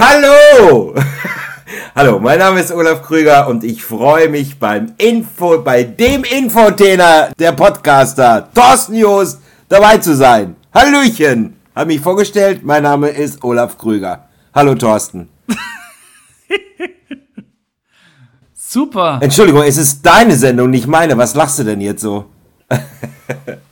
Hallo! Hallo, mein Name ist Olaf Krüger und ich freue mich beim Info, bei dem Infotainer der Podcaster, Thorsten Joost, dabei zu sein. Hallöchen! Hab mich vorgestellt, mein Name ist Olaf Krüger. Hallo Thorsten. Super. Entschuldigung, es ist deine Sendung, nicht meine. Was lachst du denn jetzt so?